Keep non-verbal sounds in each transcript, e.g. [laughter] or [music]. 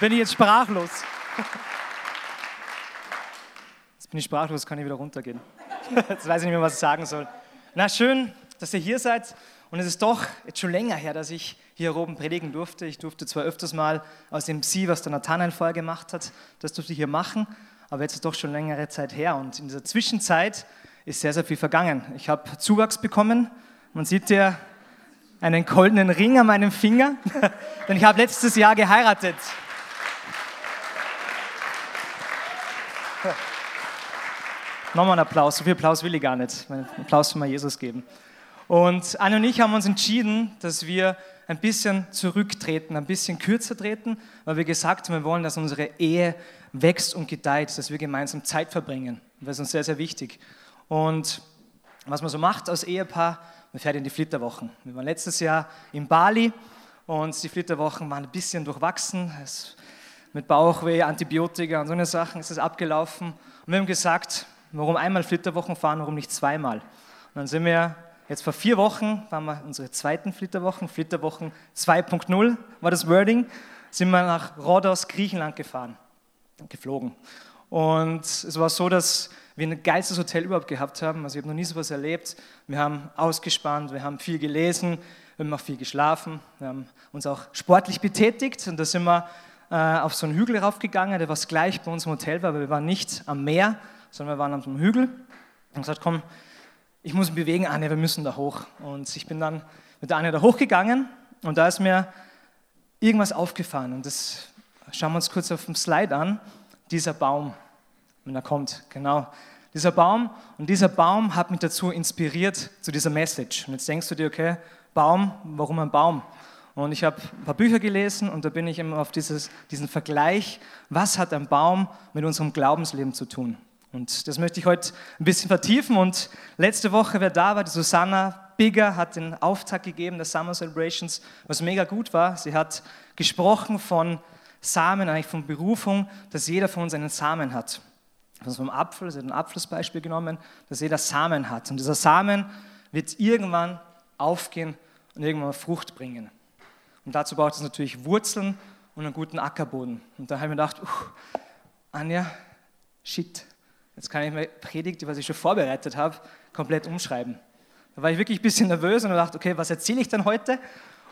bin ich jetzt sprachlos. Jetzt bin ich sprachlos, kann ich wieder runtergehen. Jetzt weiß ich nicht mehr, was ich sagen soll. Na schön, dass ihr hier seid. Und es ist doch jetzt schon länger her, dass ich hier oben predigen durfte. Ich durfte zwar öfters mal aus dem Sie, was der Nathanael vorher gemacht hat, das durfte ich hier machen, aber jetzt ist doch schon längere Zeit her. Und in dieser Zwischenzeit ist sehr, sehr viel vergangen. Ich habe Zuwachs bekommen. Man sieht ja einen goldenen Ring an meinem Finger, [laughs] denn ich habe letztes Jahr geheiratet. Nochmal einen Applaus. So viel Applaus will ich gar nicht. Einen Applaus für mal Jesus geben. Und Anne und ich haben uns entschieden, dass wir ein bisschen zurücktreten, ein bisschen kürzer treten, weil wir gesagt haben, wir wollen, dass unsere Ehe wächst und gedeiht, dass wir gemeinsam Zeit verbringen. Das ist uns sehr, sehr wichtig. Und was man so macht als Ehepaar, man fährt in die Flitterwochen. Wir waren letztes Jahr in Bali und die Flitterwochen waren ein bisschen durchwachsen. Es, mit Bauchweh, Antibiotika und so eine Sachen ist es abgelaufen. Und wir haben gesagt, warum einmal Flitterwochen fahren, warum nicht zweimal? Und dann sind wir, jetzt vor vier Wochen, waren wir unsere zweiten Flitterwochen, Flitterwochen 2.0 war das Wording, sind wir nach Rhodos, Griechenland gefahren, geflogen. Und es war so, dass wir ein geilstes Hotel überhaupt gehabt haben. Also ich habe noch nie so etwas erlebt. Wir haben ausgespannt, wir haben viel gelesen, wir haben auch viel geschlafen, wir haben uns auch sportlich betätigt und da sind wir äh, auf so einen Hügel raufgegangen, der was gleich bei unserem Hotel war, aber wir waren nicht am Meer, sondern wir waren auf so einem Hügel und gesagt, komm, ich muss mich bewegen, Anne, wir müssen da hoch. Und ich bin dann mit der Anne da hochgegangen und da ist mir irgendwas aufgefallen und das schauen wir uns kurz auf dem Slide an, dieser Baum, wenn er kommt, genau. Dieser Baum und dieser Baum hat mich dazu inspiriert zu dieser Message. Und jetzt denkst du dir, okay, Baum, warum ein Baum? Und ich habe ein paar Bücher gelesen und da bin ich immer auf dieses, diesen Vergleich, was hat ein Baum mit unserem Glaubensleben zu tun? Und das möchte ich heute ein bisschen vertiefen. Und letzte Woche, wer da war, die Susanna Bigger hat den Auftakt gegeben der Summer Celebrations, was mega gut war. Sie hat gesprochen von Samen, eigentlich von Berufung, dass jeder von uns einen Samen hat. Also vom Apfel, sie hat ein Apfelsbeispiel genommen, dass jeder Samen hat. Und dieser Samen wird irgendwann aufgehen und irgendwann Frucht bringen. Und dazu braucht es natürlich Wurzeln und einen guten Ackerboden. Und da habe ich mir gedacht, uh, Anja, shit, jetzt kann ich meine Predigt, die ich schon vorbereitet habe, komplett umschreiben. Da war ich wirklich ein bisschen nervös und dachte, okay, was erzähle ich denn heute?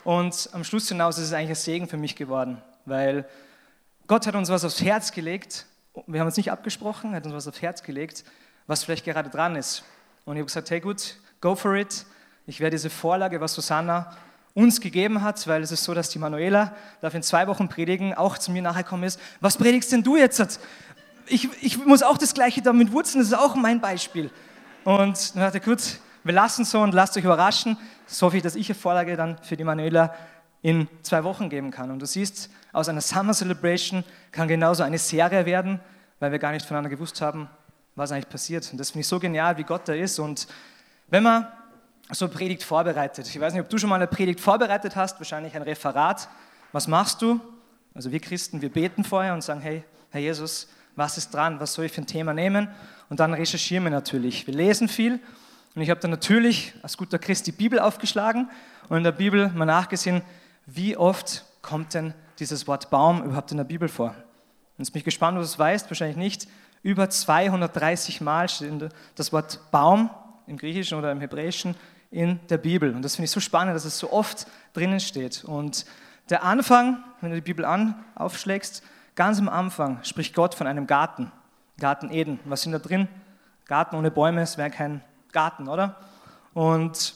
Und am Schluss hinaus ist es eigentlich ein Segen für mich geworden, weil Gott hat uns was aufs Herz gelegt. Wir haben uns nicht abgesprochen, hat uns was aufs Herz gelegt, was vielleicht gerade dran ist. Und ich habe gesagt, hey gut, go for it. Ich werde diese Vorlage, was Susanna uns gegeben hat, weil es ist so, dass die Manuela darf in zwei Wochen predigen, auch zu mir nachher kommen ist, was predigst denn du jetzt? Ich, ich muss auch das Gleiche damit wurzeln, das ist auch mein Beispiel. Und dann hat er kurz, wir lassen so und lasst euch überraschen. So viel, dass ich eine Vorlage dann für die Manuela in zwei Wochen geben kann. Und du siehst, aus einer Summer Celebration kann genauso eine Serie werden, weil wir gar nicht voneinander gewusst haben, was eigentlich passiert. Und das finde ich so genial, wie Gott da ist. Und wenn man so Predigt vorbereitet. Ich weiß nicht, ob du schon mal eine Predigt vorbereitet hast, wahrscheinlich ein Referat. Was machst du? Also wir Christen, wir beten vorher und sagen, hey, Herr Jesus, was ist dran? Was soll ich für ein Thema nehmen? Und dann recherchieren wir natürlich. Wir lesen viel und ich habe dann natürlich als guter Christ die Bibel aufgeschlagen und in der Bibel mal nachgesehen, wie oft kommt denn dieses Wort Baum überhaupt in der Bibel vor? Und jetzt bin ich gespannt, ob du es weißt, wahrscheinlich nicht. Über 230 Mal steht das Wort Baum im Griechischen oder im Hebräischen in der Bibel. Und das finde ich so spannend, dass es so oft drinnen steht. Und der Anfang, wenn du die Bibel an, aufschlägst, ganz am Anfang spricht Gott von einem Garten, Garten Eden. Was sind da drin? Garten ohne Bäume, es wäre kein Garten, oder? Und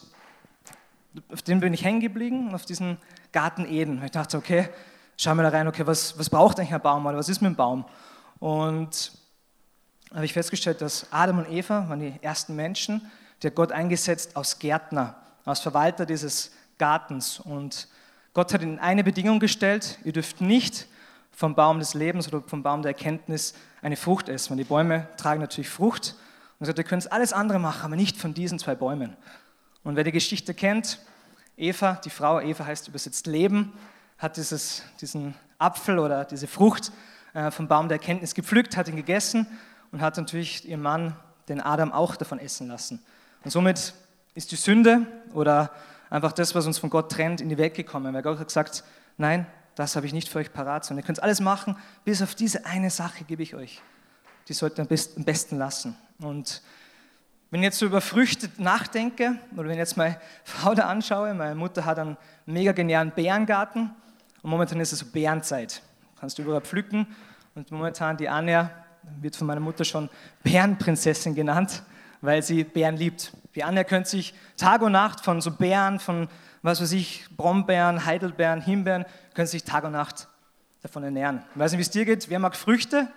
auf den bin ich hängen geblieben, auf diesen Garten Eden. Ich dachte, okay, schau mal da rein, okay, was, was braucht eigentlich ein Baum oder was ist mit dem Baum? Und habe ich festgestellt, dass Adam und Eva waren die ersten Menschen, die hat Gott eingesetzt als Gärtner, als Verwalter dieses Gartens. Und Gott hat ihnen eine Bedingung gestellt, ihr dürft nicht vom Baum des Lebens oder vom Baum der Erkenntnis eine Frucht essen. Die Bäume tragen natürlich Frucht. Und er sagt, ihr könnt alles andere machen, aber nicht von diesen zwei Bäumen. Und wer die Geschichte kennt, Eva, die Frau, Eva heißt übersetzt Leben, hat dieses, diesen Apfel oder diese Frucht äh, vom Baum der Erkenntnis gepflückt, hat ihn gegessen und hat natürlich ihren Mann, den Adam, auch davon essen lassen. Und somit ist die Sünde oder einfach das, was uns von Gott trennt, in die Welt gekommen. Weil Gott hat gesagt, nein, das habe ich nicht für euch parat, sondern ihr könnt alles machen, bis auf diese eine Sache gebe ich euch. Die sollten ihr am besten lassen. Und wenn ich jetzt so über Früchte nachdenke, oder wenn ich jetzt meine [laughs] Frau da anschaue, meine Mutter hat einen mega genialen Bärengarten und momentan ist es so Bärenzeit. Kannst du überall pflücken und momentan die Anja wird von meiner Mutter schon Bärenprinzessin genannt, weil sie Bären liebt. Die Anja könnte sich Tag und Nacht von so Bären, von was weiß ich, Brombeeren, Heidelbeeren, Himbeeren, können sich Tag und Nacht davon ernähren. Ich weiß nicht, wie es dir geht. Wer mag Früchte?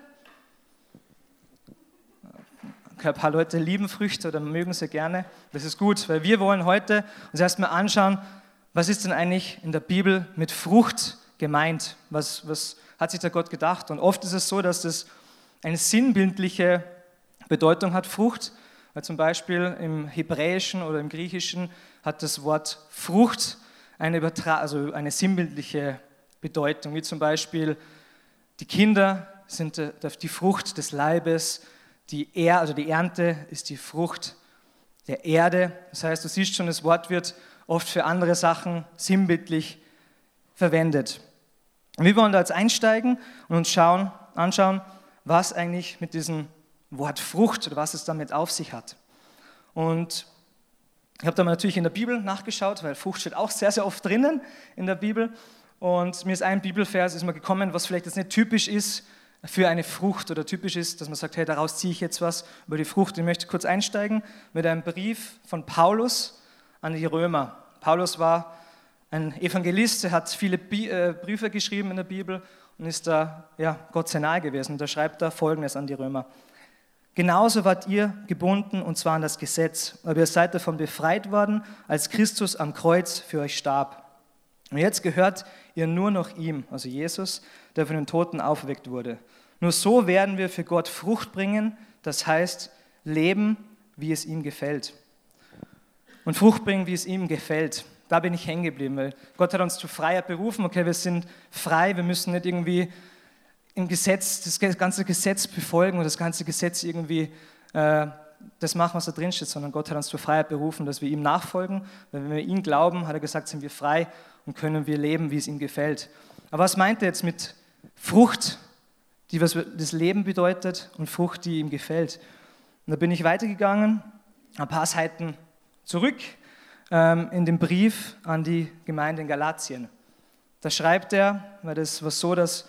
Ein paar Leute lieben Früchte oder mögen sie gerne. Das ist gut, weil wir wollen heute uns erstmal anschauen, was ist denn eigentlich in der Bibel mit Frucht gemeint? Was, was hat sich der Gott gedacht? Und oft ist es so, dass das eine sinnbildliche Bedeutung hat, Frucht. Weil zum Beispiel im Hebräischen oder im Griechischen hat das Wort Frucht eine, Übertra also eine sinnbildliche Bedeutung, wie zum Beispiel die Kinder sind die Frucht des Leibes, die, er, also die Ernte ist die Frucht der Erde. Das heißt, du siehst schon, das Wort wird oft für andere Sachen sinnbildlich verwendet. Und wir wollen da jetzt einsteigen und uns schauen, anschauen, was eigentlich mit diesem Wort Frucht oder was es damit auf sich hat. Und ich habe da natürlich in der Bibel nachgeschaut, weil Frucht steht auch sehr, sehr oft drinnen in der Bibel. Und mir ist ein Bibelvers ist mal gekommen, was vielleicht jetzt nicht typisch ist für eine Frucht oder typisch ist, dass man sagt, hey, daraus ziehe ich jetzt was über die Frucht. Ich möchte kurz einsteigen mit einem Brief von Paulus an die Römer. Paulus war ein Evangelist, er hat viele äh, Briefe geschrieben in der Bibel und ist da ja, Gott sehr nahe gewesen. Da schreibt er Folgendes an die Römer. Genauso wart ihr gebunden und zwar an das Gesetz, aber ihr seid davon befreit worden, als Christus am Kreuz für euch starb. Und jetzt gehört ihr nur noch ihm, also Jesus, der von den Toten auferweckt wurde. Nur so werden wir für Gott Frucht bringen, das heißt leben, wie es ihm gefällt. Und Frucht bringen, wie es ihm gefällt. Da bin ich hängen geblieben, weil Gott hat uns zu Freiheit berufen. Okay, wir sind frei, wir müssen nicht irgendwie im Gesetz, das ganze Gesetz befolgen und das ganze Gesetz irgendwie äh, das machen, was da drin steht, sondern Gott hat uns zur Freiheit berufen, dass wir ihm nachfolgen. Weil wenn wir ihn glauben, hat er gesagt, sind wir frei und können wir leben, wie es ihm gefällt. Aber was meint er jetzt mit Frucht, die was das Leben bedeutet und Frucht, die ihm gefällt? Und da bin ich weitergegangen, ein paar Seiten zurück ähm, in den Brief an die Gemeinde in Galatien. Da schreibt er, weil das war so, dass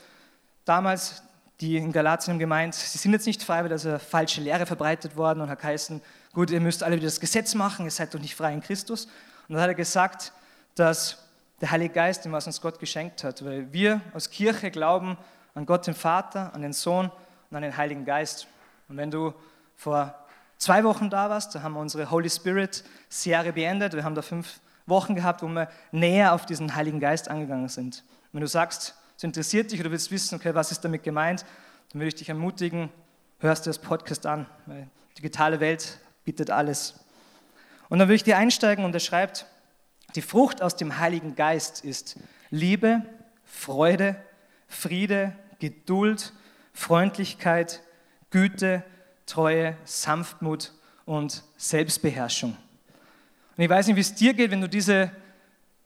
damals die in Galatien gemeint, sie sind jetzt nicht frei, weil da ist eine falsche Lehre verbreitet worden und hat geheißen, gut, ihr müsst alle wieder das Gesetz machen, ihr seid doch nicht frei in Christus. Und dann hat er gesagt, dass der Heilige Geist, dem was uns Gott geschenkt hat, weil wir als Kirche glauben an Gott den Vater, an den Sohn und an den Heiligen Geist. Und wenn du vor zwei Wochen da warst, da haben wir unsere Holy Spirit Serie beendet. Wir haben da fünf Wochen gehabt, wo wir näher auf diesen Heiligen Geist angegangen sind. Wenn du sagst, es interessiert dich oder willst wissen, okay, was ist damit gemeint, dann würde ich dich ermutigen, hörst dir das Podcast an, weil die digitale Welt bietet alles. Und dann würde ich dir einsteigen und er schreibt, die Frucht aus dem Heiligen Geist ist Liebe, Freude, Friede, Geduld, Freundlichkeit, Güte, Treue, Sanftmut und Selbstbeherrschung. Und ich weiß nicht, wie es dir geht, wenn du diese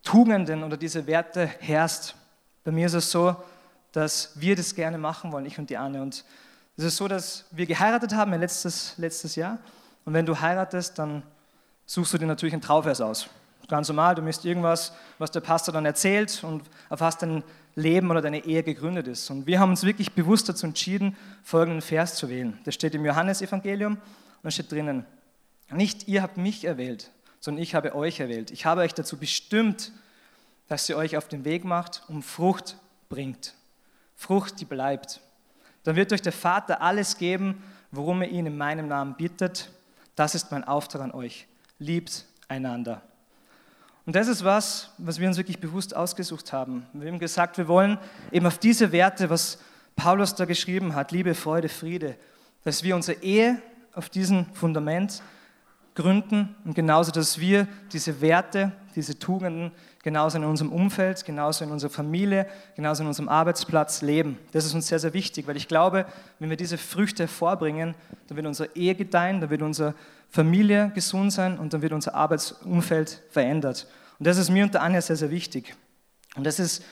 Tugenden oder diese Werte herrst. Bei mir ist es so, dass wir das gerne machen wollen, ich und die Anne. Und es ist so, dass wir geheiratet haben letztes, letztes Jahr. Und wenn du heiratest, dann suchst du dir natürlich einen Trauvers aus. Ganz normal, du misst irgendwas, was der Pastor dann erzählt und auf was dein Leben oder deine Ehe gegründet ist. Und wir haben uns wirklich bewusst dazu entschieden, folgenden Vers zu wählen. Der steht im Johannesevangelium und da steht drinnen, nicht ihr habt mich erwählt, sondern ich habe euch erwählt. Ich habe euch dazu bestimmt, dass ihr euch auf den Weg macht und Frucht bringt. Frucht, die bleibt. Dann wird euch der Vater alles geben, worum ihr ihn in meinem Namen bittet. Das ist mein Auftrag an euch. Liebt einander. Und das ist was, was wir uns wirklich bewusst ausgesucht haben. Wir haben gesagt, wir wollen eben auf diese Werte, was Paulus da geschrieben hat, Liebe, Freude, Friede, dass wir unsere Ehe auf diesem Fundament gründen und genauso, dass wir diese Werte, diese Tugenden genauso in unserem Umfeld, genauso in unserer Familie, genauso in unserem Arbeitsplatz leben. Das ist uns sehr, sehr wichtig, weil ich glaube, wenn wir diese Früchte hervorbringen, dann wird unsere Ehe gedeihen, dann wird unsere Familie gesund sein und dann wird unser Arbeitsumfeld verändert. Und das ist mir und der Anja sehr, sehr wichtig. Und das ist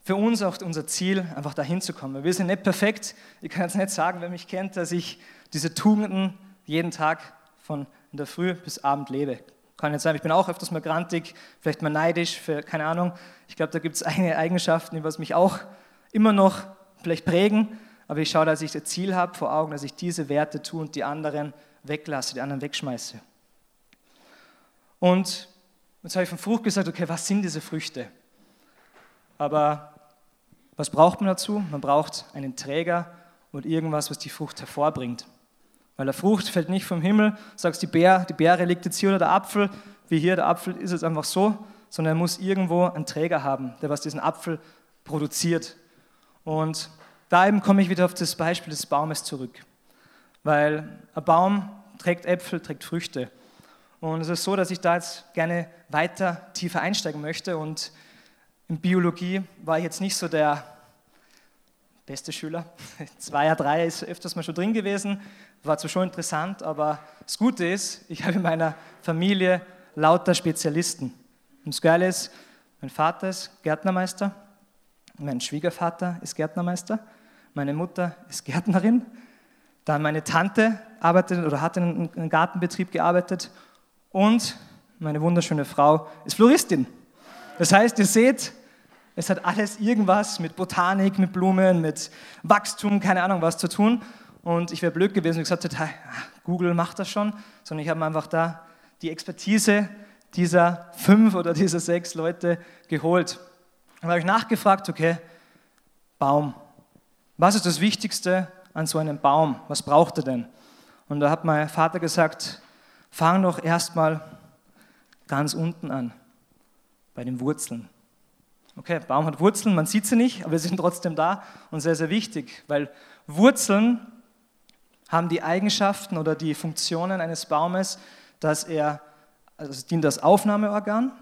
für uns auch unser Ziel, einfach dahin zu kommen. Wir sind nicht perfekt. Ich kann jetzt nicht sagen, wer mich kennt, dass ich diese Tugenden jeden Tag von in der Früh bis Abend lebe. Kann jetzt sein, ich bin auch öfters mal grantig, vielleicht mal neidisch, für, keine Ahnung. Ich glaube, da gibt es [laughs] einige Eigenschaften, die was mich auch immer noch vielleicht prägen. Aber ich schaue, dass ich das Ziel habe vor Augen, dass ich diese Werte tue und die anderen weglasse, die anderen wegschmeiße. Und jetzt habe ich von Frucht gesagt, okay, was sind diese Früchte? Aber was braucht man dazu? Man braucht einen Träger und irgendwas, was die Frucht hervorbringt. Weil der Frucht fällt nicht vom Himmel, sagst die Beere, die Beere liegt jetzt hier oder der Apfel, wie hier der Apfel ist es einfach so, sondern er muss irgendwo einen Träger haben, der was diesen Apfel produziert. Und da eben komme ich wieder auf das Beispiel des Baumes zurück. Weil ein Baum trägt Äpfel, trägt Früchte. Und es ist so, dass ich da jetzt gerne weiter tiefer einsteigen möchte und in Biologie war ich jetzt nicht so der beste Schüler. [laughs] Zweier, Dreier ist öfters mal schon drin gewesen, war zwar schon interessant, aber das Gute ist, ich habe in meiner Familie lauter Spezialisten. Und das Geile ist, mein Vater ist Gärtnermeister, mein Schwiegervater ist Gärtnermeister, meine Mutter ist Gärtnerin, dann meine Tante arbeitet oder hat in einem Gartenbetrieb gearbeitet und meine wunderschöne Frau ist Floristin. Das heißt, ihr seht, es hat alles irgendwas mit Botanik, mit Blumen, mit Wachstum, keine Ahnung was zu tun. Und ich wäre blöd gewesen und gesagt hätte, Google macht das schon, sondern ich habe einfach da die Expertise dieser fünf oder dieser sechs Leute geholt. Und habe ich nachgefragt, okay, Baum. Was ist das Wichtigste an so einem Baum? Was braucht er denn? Und da hat mein Vater gesagt, fang doch erstmal ganz unten an, bei den Wurzeln. Okay, Baum hat Wurzeln, man sieht sie nicht, aber sie sind trotzdem da und sehr, sehr wichtig, weil Wurzeln haben die Eigenschaften oder die Funktionen eines Baumes, dass er, also es dient als Aufnahmeorgan,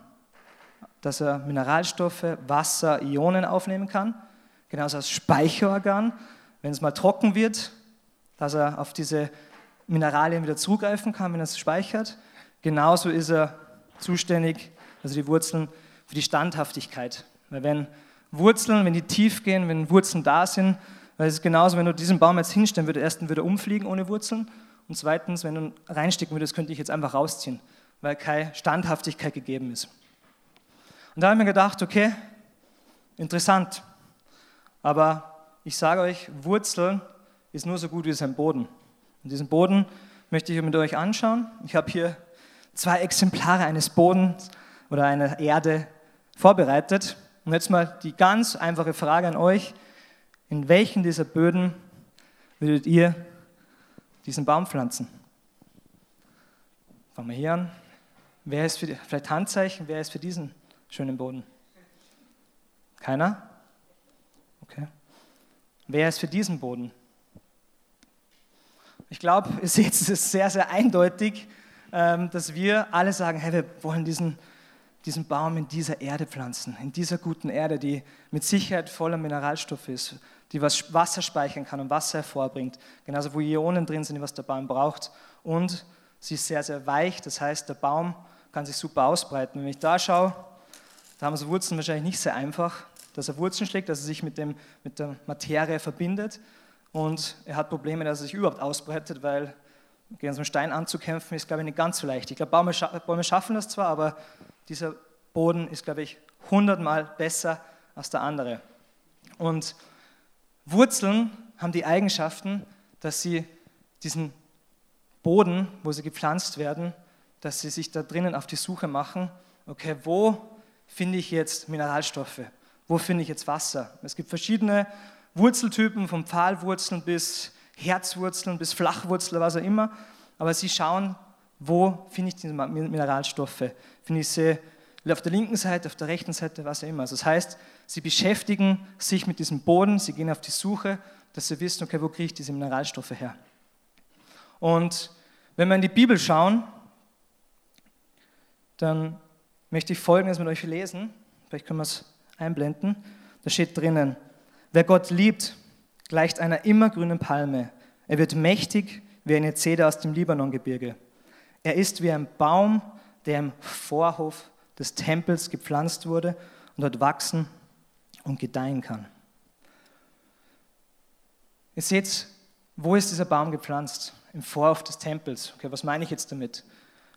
dass er Mineralstoffe, Wasser, Ionen aufnehmen kann, genauso als Speicherorgan, wenn es mal trocken wird, dass er auf diese Mineralien wieder zugreifen kann, wenn er es speichert. Genauso ist er zuständig, also die Wurzeln, für die Standhaftigkeit. Weil wenn Wurzeln, wenn die tief gehen, wenn Wurzeln da sind, weil es ist genauso, wenn du diesen Baum jetzt hinstellen würdest, erstens würde er umfliegen ohne Wurzeln und zweitens, wenn du reinstecken würdest, könnte ich jetzt einfach rausziehen, weil keine Standhaftigkeit gegeben ist. Und da habe ich mir gedacht, okay, interessant, aber ich sage euch, Wurzeln ist nur so gut wie sein Boden. Und diesen Boden möchte ich mit euch anschauen. Ich habe hier zwei Exemplare eines Bodens oder einer Erde vorbereitet. Und jetzt mal die ganz einfache Frage an euch. In welchen dieser Böden würdet ihr diesen Baum pflanzen? Fangen wir hier an. Wer ist für die, vielleicht Handzeichen, wer ist für diesen schönen Boden? Keiner? Okay. Wer ist für diesen Boden? Ich glaube, [laughs] ihr seht, es sehr, sehr eindeutig, ähm, dass wir alle sagen, hey, wir wollen diesen diesen Baum in dieser Erde pflanzen, in dieser guten Erde, die mit Sicherheit voller Mineralstoffe ist, die was Wasser speichern kann und Wasser hervorbringt, genauso wo Ionen drin sind, was der Baum braucht. Und sie ist sehr, sehr weich, das heißt, der Baum kann sich super ausbreiten. Wenn ich da schaue, da haben so Wurzeln wahrscheinlich nicht sehr einfach, dass er Wurzeln schlägt, dass er sich mit, dem, mit der Materie verbindet. Und er hat Probleme, dass er sich überhaupt ausbreitet, weil gegen so einen Stein anzukämpfen ist, glaube ich, nicht ganz so leicht. Ich glaube, Bäume, Bäume schaffen das zwar, aber dieser Boden ist, glaube ich, hundertmal besser als der andere. Und Wurzeln haben die Eigenschaften, dass sie diesen Boden, wo sie gepflanzt werden, dass sie sich da drinnen auf die Suche machen, okay, wo finde ich jetzt Mineralstoffe? Wo finde ich jetzt Wasser? Es gibt verschiedene Wurzeltypen, von Pfahlwurzeln bis Herzwurzeln bis Flachwurzeln, was auch immer. Aber sie schauen, wo finde ich diese Mineralstoffe? Finde ich sie auf der linken Seite, auf der rechten Seite, was auch immer. Also das heißt, sie beschäftigen sich mit diesem Boden, sie gehen auf die Suche, dass sie wissen, okay, wo kriege ich diese Mineralstoffe her? Und wenn wir in die Bibel schauen, dann möchte ich Folgendes mit euch lesen. Vielleicht können wir es einblenden. Da steht drinnen, wer Gott liebt, gleicht einer immergrünen Palme. Er wird mächtig wie eine Zeder aus dem Libanongebirge. Er ist wie ein Baum, der im Vorhof des Tempels gepflanzt wurde und dort wachsen und gedeihen kann. Ihr seht, wo ist dieser Baum gepflanzt? Im Vorhof des Tempels. Okay, was meine ich jetzt damit?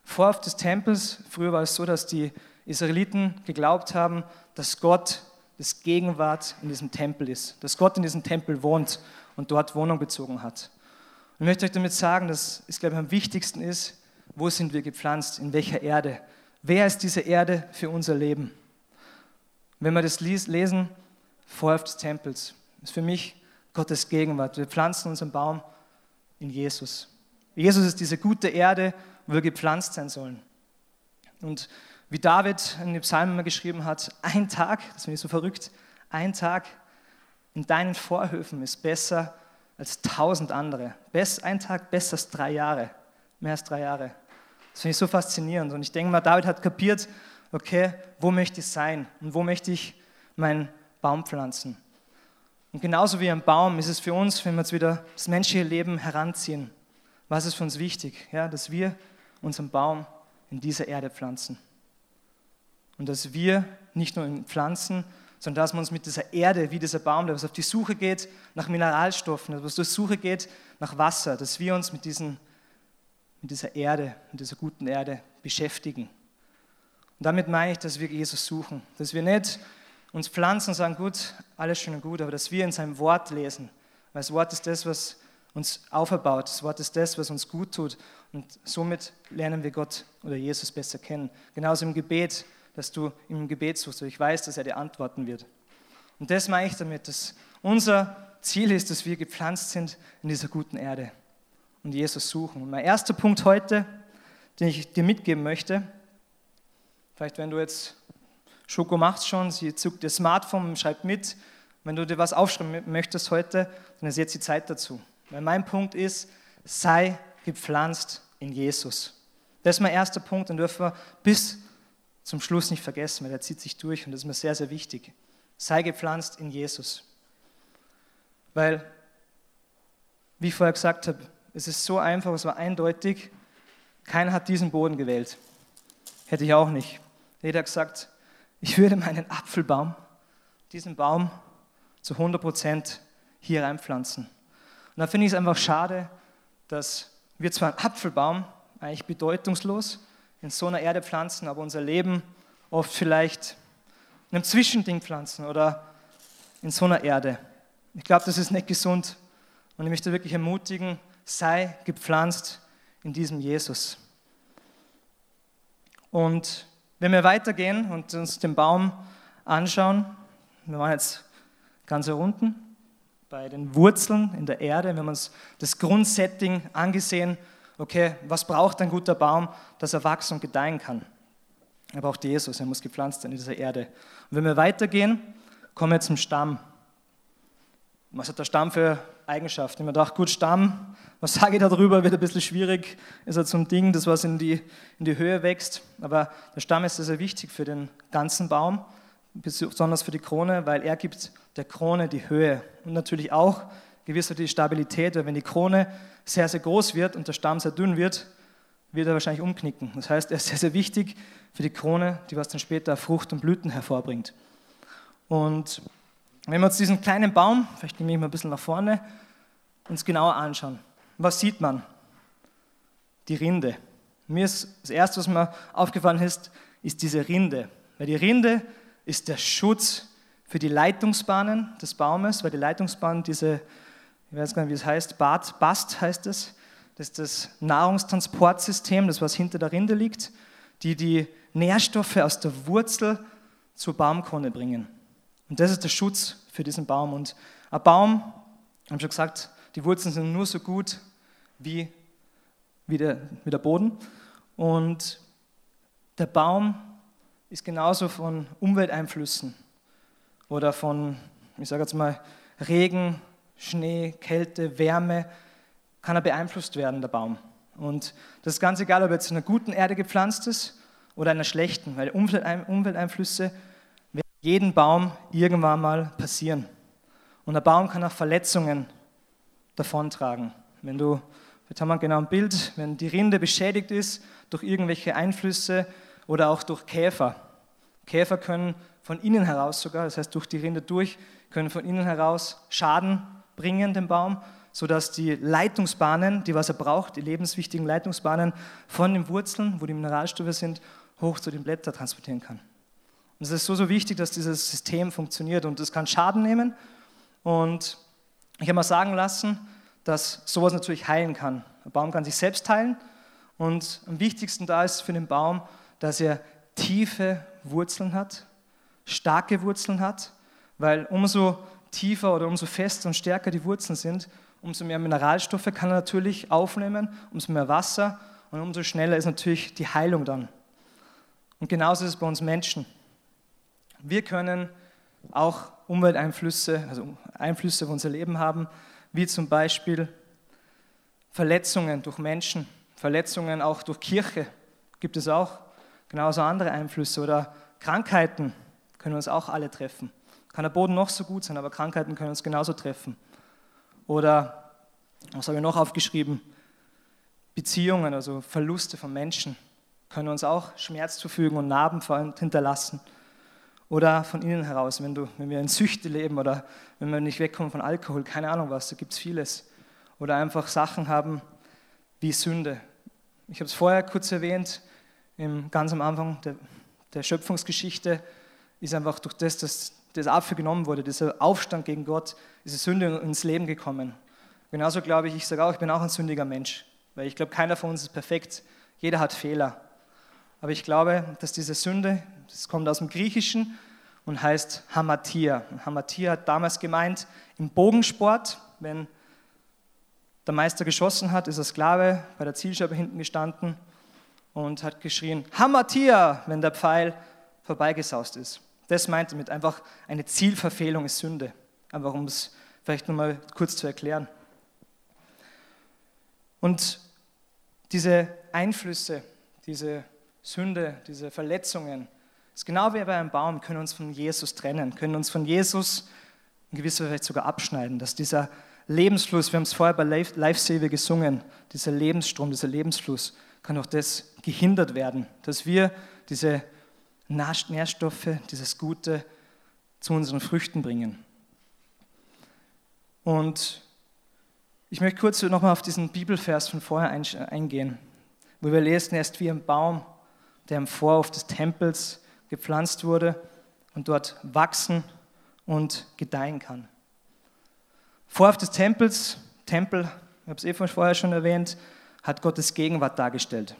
Vorhof des Tempels, früher war es so, dass die Israeliten geglaubt haben, dass Gott das Gegenwart in diesem Tempel ist, dass Gott in diesem Tempel wohnt und dort Wohnung bezogen hat. Ich möchte euch damit sagen, dass es, glaube ich, am wichtigsten ist, wo sind wir gepflanzt, in welcher Erde. Wer ist diese Erde für unser Leben? Wenn wir das lesen, Vorhof des Tempels, ist für mich Gottes Gegenwart. Wir pflanzen unseren Baum in Jesus. Jesus ist diese gute Erde, wo wir gepflanzt sein sollen. Und wie David in den Psalmen geschrieben hat, ein Tag, das finde ich so verrückt, ein Tag in deinen Vorhöfen ist besser als tausend andere. ein Tag besser als drei Jahre, mehr als drei Jahre. Das finde ich so faszinierend. Und ich denke mal, David hat kapiert, okay, wo möchte ich sein und wo möchte ich meinen Baum pflanzen. Und genauso wie ein Baum ist es für uns, wenn wir jetzt wieder das menschliche Leben heranziehen, was ist für uns wichtig? Ja, dass wir unseren Baum in dieser Erde pflanzen. Und dass wir nicht nur in Pflanzen, sondern dass wir uns mit dieser Erde, wie dieser Baum, der auf die Suche geht nach Mineralstoffen, der auf die Suche geht nach Wasser, dass wir uns mit, diesen, mit dieser Erde, mit dieser guten Erde beschäftigen. Und damit meine ich, dass wir Jesus suchen, dass wir nicht uns pflanzen und sagen, gut, alles schön und gut, aber dass wir in seinem Wort lesen, weil das Wort ist das, was uns auferbaut, das Wort ist das, was uns gut tut und somit lernen wir Gott oder Jesus besser kennen. Genauso im Gebet, dass du im Gebet suchst, weil ich weiß, dass er dir antworten wird. Und das meine ich damit, dass unser Ziel ist, dass wir gepflanzt sind in dieser guten Erde und Jesus suchen. Und mein erster Punkt heute, den ich dir mitgeben möchte, vielleicht wenn du jetzt Schoko machst schon, sie zuckt ihr Smartphone, schreibt mit. Wenn du dir was aufschreiben möchtest heute, dann ist jetzt die Zeit dazu. Weil mein Punkt ist, sei gepflanzt in Jesus. Das ist mein erster Punkt und dürfen wir bis zum Schluss nicht vergessen, weil der zieht sich durch und das ist mir sehr, sehr wichtig. Sei gepflanzt in Jesus. Weil, wie ich vorher gesagt habe, es ist so einfach, es war eindeutig, keiner hat diesen Boden gewählt. Hätte ich auch nicht. Jeder hat gesagt, ich würde meinen Apfelbaum, diesen Baum zu 100 Prozent hier reinpflanzen. Und da finde ich es einfach schade, dass wir zwar einen Apfelbaum, eigentlich bedeutungslos, in so einer Erde pflanzen, aber unser Leben oft vielleicht in einem Zwischending pflanzen oder in so einer Erde. Ich glaube, das ist nicht gesund. Und ich möchte wirklich ermutigen, sei gepflanzt in diesem Jesus. Und wenn wir weitergehen und uns den Baum anschauen, wir waren jetzt ganz hier unten, bei den Wurzeln in der Erde, wir haben uns das Grundsetting angesehen, okay, was braucht ein guter Baum, dass er wachsen und gedeihen kann? Er braucht Jesus, er muss gepflanzt sein in dieser Erde. Und wenn wir weitergehen, kommen wir zum Stamm. Was hat der Stamm für Eigenschaften? Ich habe gedacht, gut, Stamm, was [laughs] sage ich darüber, wird ein bisschen schwierig. Ist halt so ein Ding, das was in die, in die Höhe wächst. Aber der Stamm ist sehr wichtig für den ganzen Baum besonders für die Krone, weil er gibt der Krone die Höhe und natürlich auch gewisser die Stabilität, weil wenn die Krone sehr, sehr groß wird und der Stamm sehr dünn wird, wird er wahrscheinlich umknicken. Das heißt, er ist sehr, sehr wichtig für die Krone, die was dann später Frucht und Blüten hervorbringt. Und wenn wir uns diesen kleinen Baum, vielleicht nehme ich mal ein bisschen nach vorne, uns genauer anschauen, was sieht man? Die Rinde. Mir ist das Erste, was mir aufgefallen ist, ist diese Rinde. Weil die Rinde ist der Schutz für die Leitungsbahnen des Baumes, weil die Leitungsbahn diese, ich weiß gar nicht, wie es heißt, Bad, Bast heißt es, das ist das Nahrungstransportsystem, das was hinter der Rinde liegt, die die Nährstoffe aus der Wurzel zur Baumkrone bringen. Und das ist der Schutz für diesen Baum. Und ein Baum, ich habe schon gesagt, die Wurzeln sind nur so gut wie, wie, der, wie der Boden. Und der Baum ist genauso von Umwelteinflüssen oder von, ich sage jetzt mal, Regen, Schnee, Kälte, Wärme, kann er beeinflusst werden, der Baum. Und das ist ganz egal, ob er jetzt in einer guten Erde gepflanzt ist oder in einer schlechten, weil Umwelteinflüsse jeden Baum irgendwann mal passieren. Und der Baum kann auch Verletzungen davontragen. Wenn du, jetzt haben wir genau ein Bild, wenn die Rinde beschädigt ist durch irgendwelche Einflüsse oder auch durch Käfer. Käfer können von innen heraus sogar, das heißt durch die Rinde durch, können von innen heraus Schaden bringen dem Baum, sodass die Leitungsbahnen, die was er braucht, die lebenswichtigen Leitungsbahnen von den Wurzeln, wo die Mineralstoffe sind, hoch zu den Blättern transportieren kann. Und es ist so, so wichtig, dass dieses System funktioniert und es kann Schaden nehmen. Und ich habe mal sagen lassen, dass sowas natürlich heilen kann. Ein Baum kann sich selbst heilen und am wichtigsten da ist für den Baum, dass er tiefe Wurzeln hat, starke Wurzeln hat, weil umso tiefer oder umso fester und stärker die Wurzeln sind, umso mehr Mineralstoffe kann er natürlich aufnehmen, umso mehr Wasser und umso schneller ist natürlich die Heilung dann. Und genauso ist es bei uns Menschen. Wir können auch Umwelteinflüsse, also Einflüsse auf unser Leben haben, wie zum Beispiel Verletzungen durch Menschen, Verletzungen auch durch Kirche gibt es auch, genauso andere Einflüsse oder Krankheiten können uns auch alle treffen. Kann der Boden noch so gut sein, aber Krankheiten können uns genauso treffen. Oder, was habe ich noch aufgeschrieben? Beziehungen, also Verluste von Menschen, können uns auch Schmerz zufügen und Narben hinterlassen. Oder von innen heraus, wenn, du, wenn wir in Süchte leben oder wenn wir nicht wegkommen von Alkohol, keine Ahnung was, da gibt es vieles. Oder einfach Sachen haben wie Sünde. Ich habe es vorher kurz erwähnt, im, ganz am Anfang der, der Schöpfungsgeschichte ist einfach durch das, dass das Apfel genommen wurde, dieser Aufstand gegen Gott, diese Sünde ins Leben gekommen. Genauso glaube ich, ich sage auch, ich bin auch ein sündiger Mensch, weil ich glaube, keiner von uns ist perfekt, jeder hat Fehler. Aber ich glaube, dass diese Sünde, das kommt aus dem Griechischen und heißt Hamatia. Hamatia hat damals gemeint, im Bogensport, wenn der Meister geschossen hat, ist der Sklave bei der Zielscheibe hinten gestanden und hat geschrien, Hamatia, wenn der Pfeil vorbeigesaust ist. Das meint er mit einfach eine Zielverfehlung ist Sünde. Einfach um es vielleicht nochmal kurz zu erklären. Und diese Einflüsse, diese Sünde, diese Verletzungen, ist genau wie bei einem Baum, können uns von Jesus trennen, können uns von Jesus in gewisser Weise sogar abschneiden, dass dieser Lebensfluss, wir haben es vorher bei Live-Save gesungen, dieser Lebensstrom, dieser Lebensfluss, kann auch das gehindert werden, dass wir diese Nährstoffe, dieses Gute zu unseren Früchten bringen. Und ich möchte kurz nochmal auf diesen Bibelvers von vorher eingehen, wo wir lesen, er ist wie ein Baum, der im Vorhof des Tempels gepflanzt wurde und dort wachsen und gedeihen kann. Vorhof des Tempels, Tempel, ich habe es eh vorher schon erwähnt, hat Gottes Gegenwart dargestellt.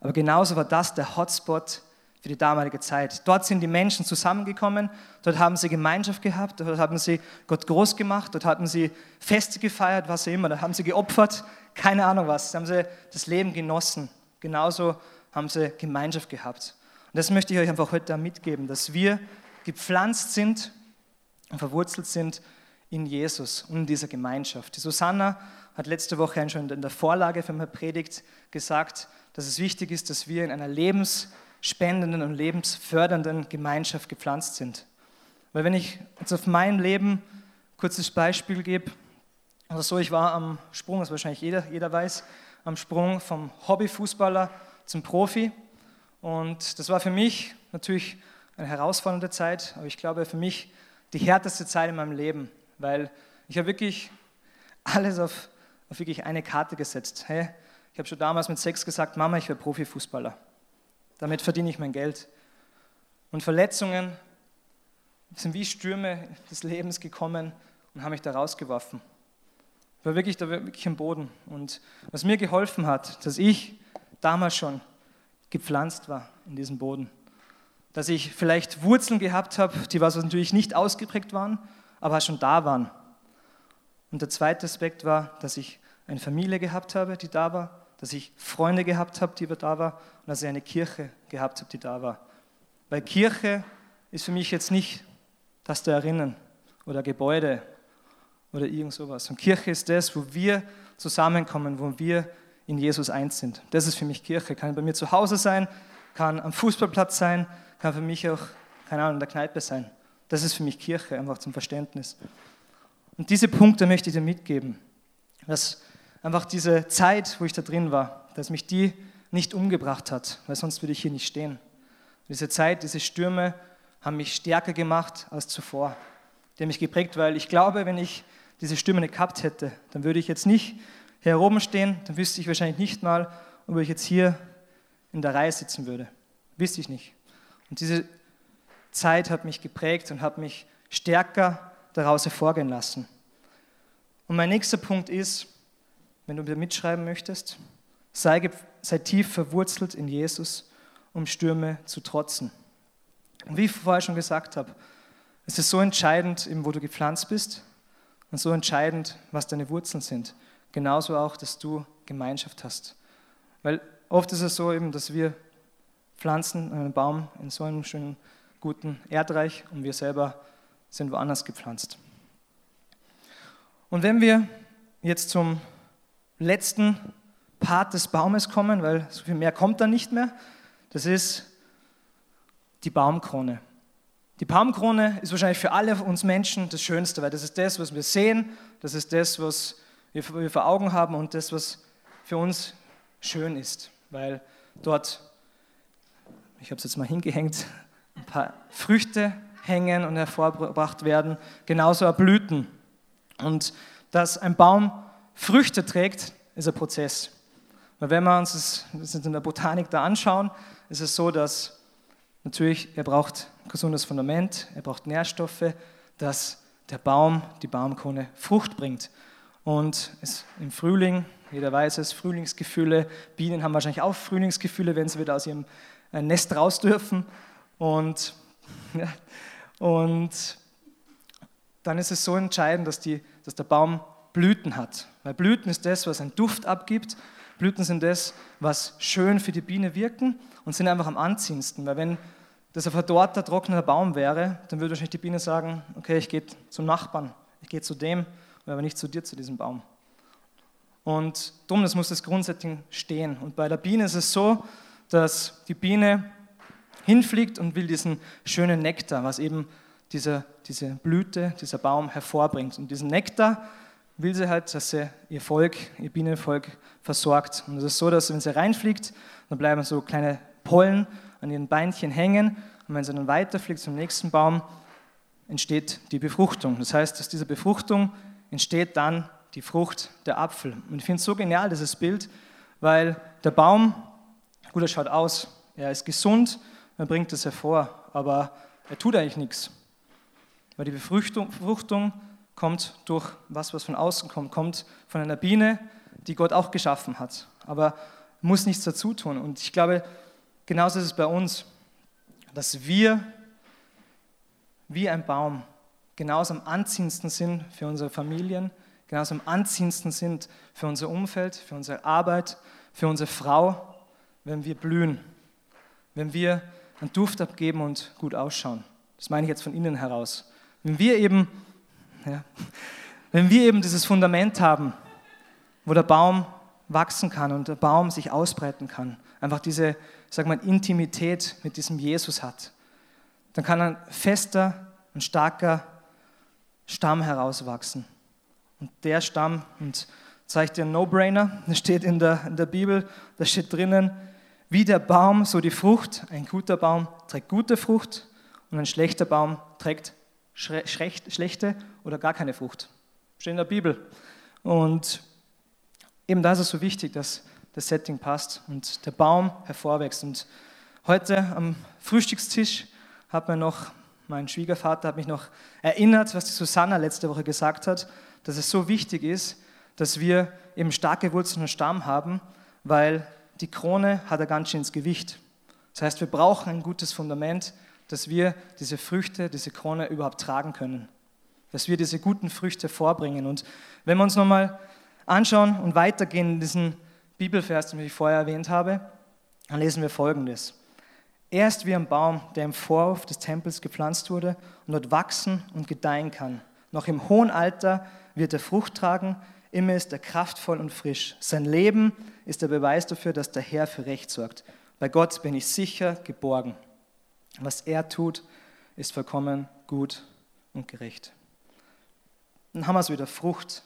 Aber genauso war das der Hotspot für die damalige Zeit. Dort sind die Menschen zusammengekommen, dort haben sie Gemeinschaft gehabt, dort haben sie Gott groß gemacht, dort hatten sie Feste gefeiert, was auch immer, da haben sie geopfert, keine Ahnung was, da haben sie das Leben genossen. Genauso haben sie Gemeinschaft gehabt. Und das möchte ich euch einfach heute mitgeben, dass wir gepflanzt sind und verwurzelt sind in Jesus und in dieser Gemeinschaft. Die Susanna hat letzte Woche schon in der Vorlage für meine Predigt gesagt, dass es wichtig ist, dass wir in einer Lebens- spendenden und lebensfördernden Gemeinschaft gepflanzt sind. Weil wenn ich jetzt auf mein Leben ein kurzes Beispiel gebe, also so, ich war am Sprung, das wahrscheinlich jeder, jeder weiß, am Sprung vom Hobbyfußballer zum Profi. Und das war für mich natürlich eine herausfordernde Zeit, aber ich glaube für mich die härteste Zeit in meinem Leben, weil ich habe wirklich alles auf, auf wirklich eine Karte gesetzt. Hey, ich habe schon damals mit sechs gesagt, Mama, ich werde Profifußballer. Damit verdiene ich mein Geld. Und Verletzungen sind wie Stürme des Lebens gekommen und haben mich da rausgeworfen. Ich war wirklich, da wirklich am Boden. Und was mir geholfen hat, dass ich damals schon gepflanzt war in diesem Boden. Dass ich vielleicht Wurzeln gehabt habe, die was natürlich nicht ausgeprägt waren, aber schon da waren. Und der zweite Aspekt war, dass ich eine Familie gehabt habe, die da war, dass ich Freunde gehabt habe, die da waren und dass ich eine Kirche gehabt habe, die da war. Weil Kirche ist für mich jetzt nicht das da erinnern oder Gebäude oder irgend sowas. Und Kirche ist das, wo wir zusammenkommen, wo wir in Jesus eins sind. Das ist für mich Kirche. Kann bei mir zu Hause sein, kann am Fußballplatz sein, kann für mich auch, keine Ahnung, in der Kneipe sein. Das ist für mich Kirche, einfach zum Verständnis. Und diese Punkte möchte ich dir mitgeben, dass einfach diese Zeit, wo ich da drin war, dass mich die nicht umgebracht hat, weil sonst würde ich hier nicht stehen. Diese Zeit, diese Stürme haben mich stärker gemacht als zuvor. Die haben mich geprägt, weil ich glaube, wenn ich diese Stimme nicht gehabt hätte, dann würde ich jetzt nicht hier oben stehen, dann wüsste ich wahrscheinlich nicht mal, ob ich jetzt hier in der Reihe sitzen würde. Wüsste ich nicht. Und diese Zeit hat mich geprägt und hat mich stärker daraus hervorgehen lassen. Und mein nächster Punkt ist, wenn du mir mitschreiben möchtest, sei, sei tief verwurzelt in Jesus, um Stürme zu trotzen. Und wie ich vorher schon gesagt habe, es ist so entscheidend, wo du gepflanzt bist und so entscheidend, was deine Wurzeln sind. Genauso auch, dass du Gemeinschaft hast. Weil oft ist es so eben, dass wir pflanzen einen Baum in so einem schönen, guten Erdreich und wir selber sind woanders gepflanzt. Und wenn wir jetzt zum letzten Part des Baumes kommen, weil so viel mehr kommt dann nicht mehr, das ist die Baumkrone. Die Baumkrone ist wahrscheinlich für alle uns Menschen das Schönste, weil das ist das, was wir sehen, das ist das, was wir vor Augen haben und das, was für uns schön ist, weil dort, ich habe es jetzt mal hingehängt, ein paar Früchte hängen und hervorgebracht werden, genauso Blüten. Und dass ein Baum Früchte trägt, ist ein Prozess. Weil wenn wir uns das in der Botanik da anschauen, ist es so, dass natürlich er braucht ein gesundes Fundament, er braucht Nährstoffe, dass der Baum, die Baumkrone Frucht bringt. Und es, im Frühling, jeder weiß es, Frühlingsgefühle, Bienen haben wahrscheinlich auch Frühlingsgefühle, wenn sie wieder aus ihrem äh, Nest raus dürfen. Und, [laughs] und dann ist es so entscheidend, dass, die, dass der Baum Blüten hat. Weil Blüten ist das, was einen Duft abgibt. Blüten sind das, was schön für die Biene wirken und sind einfach am anziehendsten. Weil wenn das ein verdorrter, trockener Baum wäre, dann würde wahrscheinlich die Biene sagen, okay, ich gehe zum Nachbarn, ich gehe zu dem, aber nicht zu dir, zu diesem Baum. Und darum, das muss das grundsätzlich stehen. Und bei der Biene ist es so, dass die Biene hinfliegt und will diesen schönen Nektar, was eben diese, diese Blüte, dieser Baum hervorbringt. Und diesen Nektar will sie halt, dass sie ihr Volk, ihr Bienenvolk versorgt. Und es ist so, dass wenn sie reinfliegt, dann bleiben so kleine Pollen an ihren Beinchen hängen. Und wenn sie dann weiterfliegt zum nächsten Baum, entsteht die Befruchtung. Das heißt, aus dieser Befruchtung entsteht dann die Frucht, der Apfel. Und ich finde es so genial, dieses Bild, weil der Baum, gut, er schaut aus, er ist gesund, er bringt es hervor, aber er tut eigentlich nichts. Weil die Befruchtung, Befruchtung kommt durch was, was von außen kommt, kommt von einer Biene, die Gott auch geschaffen hat. Aber muss nichts dazu tun. Und ich glaube, genauso ist es bei uns, dass wir wie ein Baum genauso am anziehendsten sind für unsere Familien, genauso am anziehendsten sind für unser Umfeld, für unsere Arbeit, für unsere Frau, wenn wir blühen, wenn wir einen Duft abgeben und gut ausschauen. Das meine ich jetzt von innen heraus. Wenn wir eben, ja, wenn wir eben dieses Fundament haben, wo der Baum wachsen kann und der Baum sich ausbreiten kann, einfach diese, sag mal, Intimität mit diesem Jesus hat, dann kann ein fester und starker Stamm herauswachsen. Und der Stamm, und zeige ich dir einen No-Brainer, [laughs] das steht in der, in der Bibel, da steht drinnen, wie der Baum, so die Frucht. Ein guter Baum trägt gute Frucht und ein schlechter Baum trägt schlechte oder gar keine Frucht. Steht in der Bibel. Und eben da ist es so wichtig, dass das Setting passt und der Baum hervorwächst. Und heute am Frühstückstisch hat man noch mein Schwiegervater hat mich noch erinnert, was die Susanna letzte Woche gesagt hat, dass es so wichtig ist, dass wir eben starke Wurzeln und Stamm haben, weil die Krone hat ein ganz schönes Gewicht. Das heißt, wir brauchen ein gutes Fundament, dass wir diese Früchte, diese Krone überhaupt tragen können. Dass wir diese guten Früchte vorbringen. Und wenn wir uns nochmal anschauen und weitergehen in diesen Bibelvers, den ich vorher erwähnt habe, dann lesen wir Folgendes. Er ist wie ein Baum, der im Vorhof des Tempels gepflanzt wurde und dort wachsen und gedeihen kann. Noch im hohen Alter wird er Frucht tragen, immer ist er kraftvoll und frisch. Sein Leben ist der Beweis dafür, dass der Herr für Recht sorgt. Bei Gott bin ich sicher geborgen. Was er tut, ist vollkommen gut und gerecht. Dann haben wir es wieder, Frucht.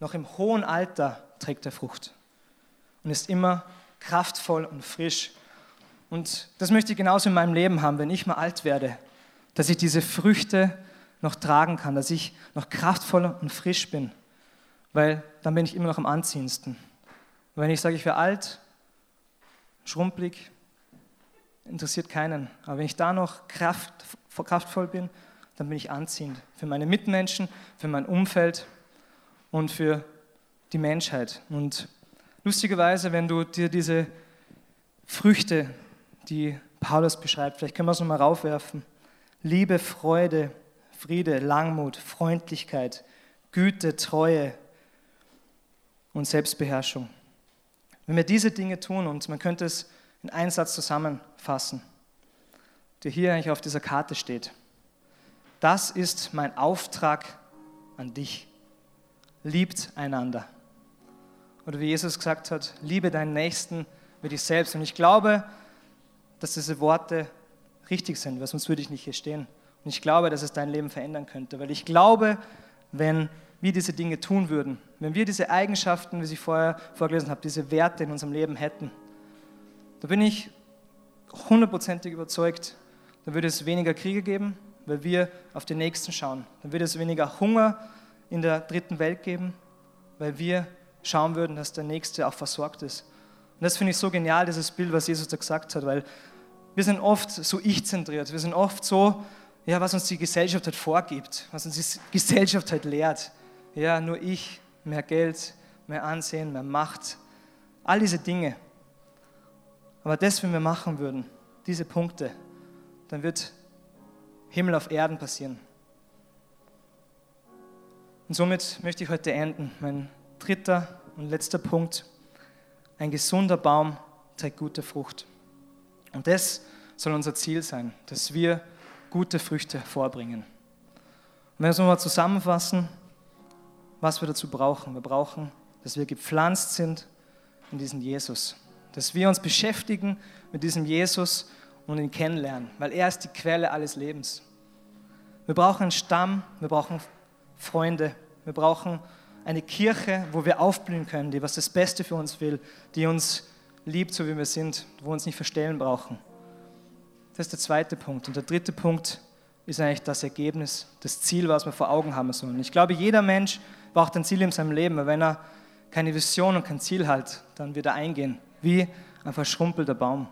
Noch im hohen Alter trägt er Frucht und ist immer kraftvoll und frisch. Und das möchte ich genauso in meinem Leben haben, wenn ich mal alt werde dass ich diese Früchte noch tragen kann, dass ich noch kraftvoll und frisch bin, weil dann bin ich immer noch am anziehendsten. Und wenn ich sage, ich wäre alt, schrumpelig, interessiert keinen. Aber wenn ich da noch kraft, kraftvoll bin, dann bin ich anziehend für meine Mitmenschen, für mein Umfeld und für die Menschheit. Und lustigerweise, wenn du dir diese Früchte, die Paulus beschreibt, vielleicht können wir es nochmal raufwerfen. Liebe, Freude, Friede, Langmut, Freundlichkeit, Güte, Treue und Selbstbeherrschung. Wenn wir diese Dinge tun, und man könnte es in einen Satz zusammenfassen, der hier eigentlich auf dieser Karte steht. Das ist mein Auftrag an dich. Liebt einander. Oder wie Jesus gesagt hat, liebe deinen Nächsten wie dich selbst. Und ich glaube, dass diese Worte richtig sind, weil sonst würde ich nicht hier stehen. Und ich glaube, dass es dein Leben verändern könnte, weil ich glaube, wenn wir diese Dinge tun würden, wenn wir diese Eigenschaften, wie ich vorher vorgelesen habe, diese Werte in unserem Leben hätten, da bin ich hundertprozentig überzeugt, dann würde es weniger Kriege geben, weil wir auf den Nächsten schauen. Dann würde es weniger Hunger in der dritten Welt geben, weil wir schauen würden, dass der Nächste auch versorgt ist. Und das finde ich so genial, dieses Bild, was Jesus da gesagt hat, weil wir sind oft so ich-zentriert. Wir sind oft so, ja, was uns die Gesellschaft halt vorgibt, was uns die Gesellschaft halt lehrt. Ja, nur ich, mehr Geld, mehr Ansehen, mehr Macht, all diese Dinge. Aber das, wenn wir machen würden, diese Punkte, dann wird Himmel auf Erden passieren. Und somit möchte ich heute enden. Mein dritter und letzter Punkt. Ein gesunder Baum trägt gute Frucht. Und das soll unser Ziel sein, dass wir gute Früchte vorbringen. Und wenn wir es nochmal zusammenfassen, was wir dazu brauchen. Wir brauchen, dass wir gepflanzt sind in diesen Jesus. Dass wir uns beschäftigen mit diesem Jesus und ihn kennenlernen, weil er ist die Quelle alles Lebens. Wir brauchen einen Stamm, wir brauchen Freunde, wir brauchen eine Kirche, wo wir aufblühen können, die was das Beste für uns will, die uns liebt, so wie wir sind, wo wir uns nicht verstellen brauchen. Das ist der zweite Punkt. Und der dritte Punkt ist eigentlich das Ergebnis, das Ziel, was wir vor Augen haben sollen. Ich glaube, jeder Mensch braucht ein Ziel in seinem Leben, weil wenn er keine Vision und kein Ziel hat, dann wird er eingehen, wie ein verschrumpelter Baum.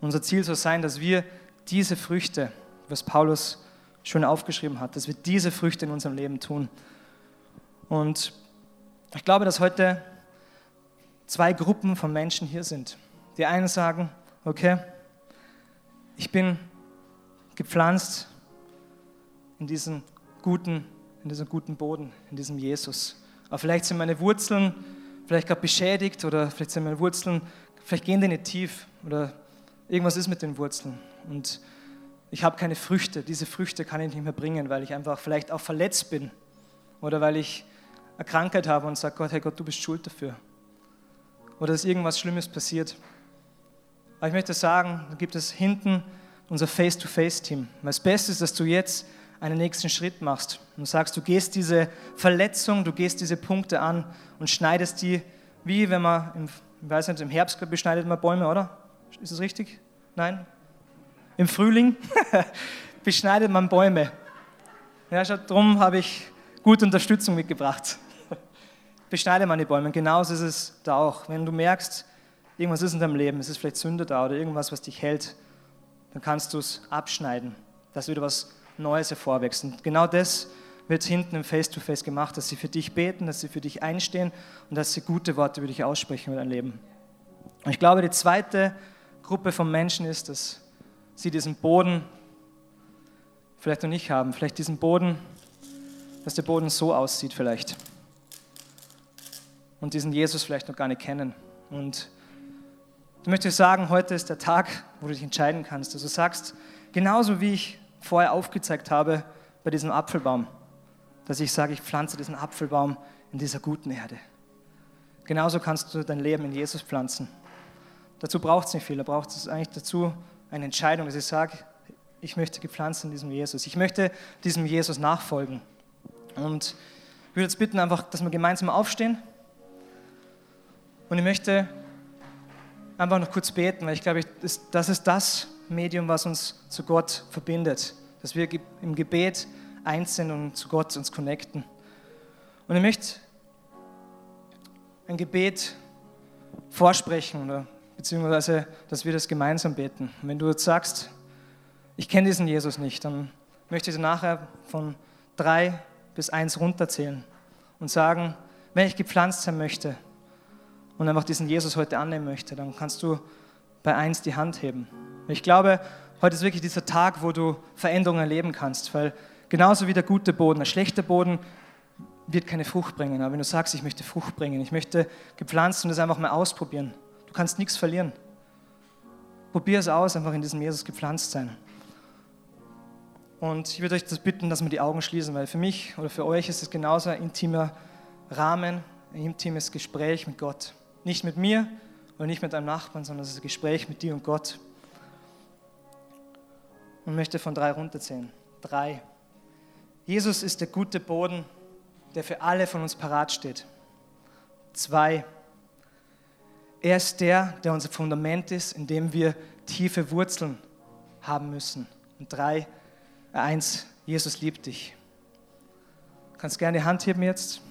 Unser Ziel soll sein, dass wir diese Früchte, was Paulus schon aufgeschrieben hat, dass wir diese Früchte in unserem Leben tun. Und ich glaube, dass heute zwei Gruppen von Menschen hier sind. Die einen sagen, okay, ich bin gepflanzt in diesen guten, in diesem guten Boden, in diesem Jesus. Aber vielleicht sind meine Wurzeln vielleicht gerade beschädigt oder vielleicht sind meine Wurzeln, vielleicht gehen die nicht tief oder irgendwas ist mit den Wurzeln. Und ich habe keine Früchte. Diese Früchte kann ich nicht mehr bringen, weil ich einfach vielleicht auch verletzt bin oder weil ich eine Krankheit habe und sage, Gott, hey Gott, du bist schuld dafür. Oder dass irgendwas Schlimmes passiert. Aber ich möchte sagen, da gibt es hinten unser Face-to-Face-Team. Das Beste ist, dass du jetzt einen nächsten Schritt machst und sagst, du gehst diese Verletzung, du gehst diese Punkte an und schneidest die, wie wenn man, im, ich weiß nicht, im Herbst beschneidet man Bäume, oder? Ist das richtig? Nein? Im Frühling [laughs] beschneidet man Bäume. Ja, darum habe ich gute Unterstützung mitgebracht. Beschneide die Bäume. Genauso ist es da auch. Wenn du merkst, irgendwas ist in deinem Leben, es ist vielleicht Sünde da oder irgendwas, was dich hält, dann kannst du es abschneiden, dass wieder was Neues hervorwächst. Und genau das wird hinten im Face-to-Face -face gemacht, dass sie für dich beten, dass sie für dich einstehen und dass sie gute Worte über dich aussprechen über dein Leben. Und ich glaube, die zweite Gruppe von Menschen ist, dass sie diesen Boden vielleicht noch nicht haben. Vielleicht diesen Boden, dass der Boden so aussieht vielleicht. Und diesen Jesus vielleicht noch gar nicht kennen. Und Du möchtest sagen, heute ist der Tag, wo du dich entscheiden kannst. Also du sagst, genauso wie ich vorher aufgezeigt habe bei diesem Apfelbaum, dass ich sage, ich pflanze diesen Apfelbaum in dieser guten Erde. Genauso kannst du dein Leben in Jesus pflanzen. Dazu braucht es nicht viel, da braucht es eigentlich dazu eine Entscheidung, dass ich sage, ich möchte gepflanzt in diesem Jesus. Ich möchte diesem Jesus nachfolgen. Und ich würde jetzt bitten, einfach, dass wir gemeinsam aufstehen. Und ich möchte einfach noch kurz beten, weil ich glaube, das ist das Medium, was uns zu Gott verbindet. dass wir im Gebet eins sind und zu Gott uns connecten. Und ich möchte ein Gebet vorsprechen, oder, beziehungsweise, dass wir das gemeinsam beten. Und wenn du jetzt sagst, ich kenne diesen Jesus nicht, dann möchte ich dir nachher von drei bis eins runterzählen und sagen, wenn ich gepflanzt sein möchte und einfach diesen Jesus heute annehmen möchte, dann kannst du bei eins die Hand heben. Ich glaube, heute ist wirklich dieser Tag, wo du Veränderungen erleben kannst, weil genauso wie der gute Boden, der schlechte Boden wird keine Frucht bringen. Aber wenn du sagst, ich möchte Frucht bringen, ich möchte gepflanzt und das einfach mal ausprobieren, du kannst nichts verlieren. Probier es aus, einfach in diesem Jesus gepflanzt sein. Und ich würde euch das bitten, dass wir die Augen schließen, weil für mich oder für euch ist es genauso ein intimer Rahmen, ein intimes Gespräch mit Gott. Nicht mit mir oder nicht mit deinem Nachbarn, sondern es ist ein Gespräch mit dir und Gott. Und möchte von drei runterzählen. Drei. Jesus ist der gute Boden, der für alle von uns parat steht. Zwei, er ist der, der unser Fundament ist, in dem wir tiefe Wurzeln haben müssen. Und drei, eins, Jesus liebt dich. Du kannst gerne die Hand heben jetzt.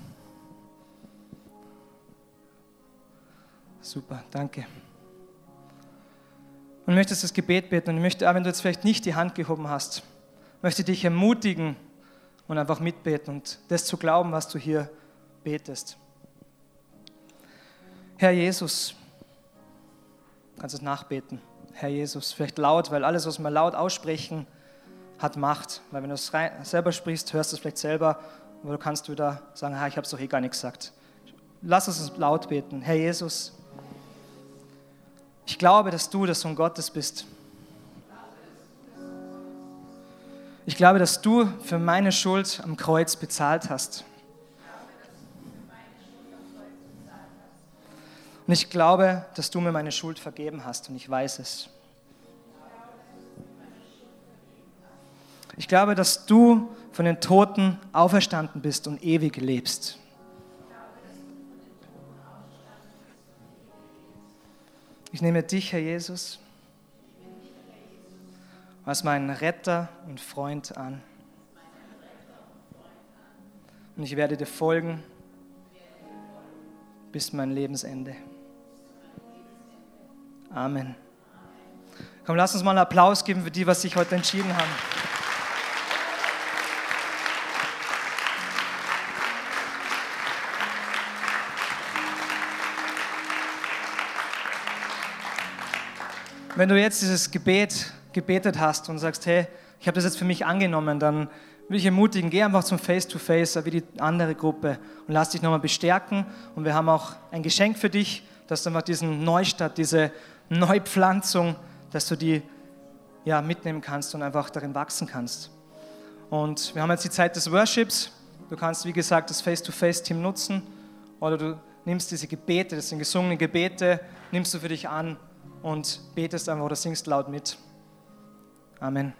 Super, danke. Und möchtest das Gebet beten und ich möchte, wenn du jetzt vielleicht nicht die Hand gehoben hast, möchte dich ermutigen, und einfach mitbeten und das zu glauben, was du hier betest. Herr Jesus, kannst es nachbeten. Herr Jesus, vielleicht laut, weil alles, was wir laut aussprechen, hat Macht. Weil wenn du es selber sprichst, hörst du es vielleicht selber, aber du kannst wieder sagen, ich habe es doch eh gar nicht gesagt. Lass uns laut beten. Herr Jesus, ich glaube, dass du der Sohn Gottes bist Ich glaube, dass du für meine Schuld am Kreuz bezahlt hast. Und ich glaube, dass du mir meine Schuld vergeben hast und ich weiß es. Ich glaube, dass du von den Toten auferstanden bist und ewig lebst. Ich nehme dich, Herr Jesus als meinen Retter und Freund an. Und ich werde dir folgen bis mein Lebensende. Amen. Komm, lass uns mal einen Applaus geben für die, was sich heute entschieden haben. Wenn du jetzt dieses Gebet gebetet hast und sagst, hey, ich habe das jetzt für mich angenommen, dann will ich ermutigen, geh einfach zum Face-to-Face, -face, wie die andere Gruppe und lass dich nochmal bestärken. Und wir haben auch ein Geschenk für dich, dass du einfach diesen Neustart, diese Neupflanzung, dass du die ja, mitnehmen kannst und einfach darin wachsen kannst. Und wir haben jetzt die Zeit des Worships. Du kannst, wie gesagt, das Face-to-Face-Team nutzen oder du nimmst diese Gebete, das sind gesungene Gebete, nimmst du für dich an und betest einfach oder singst laut mit. Amen.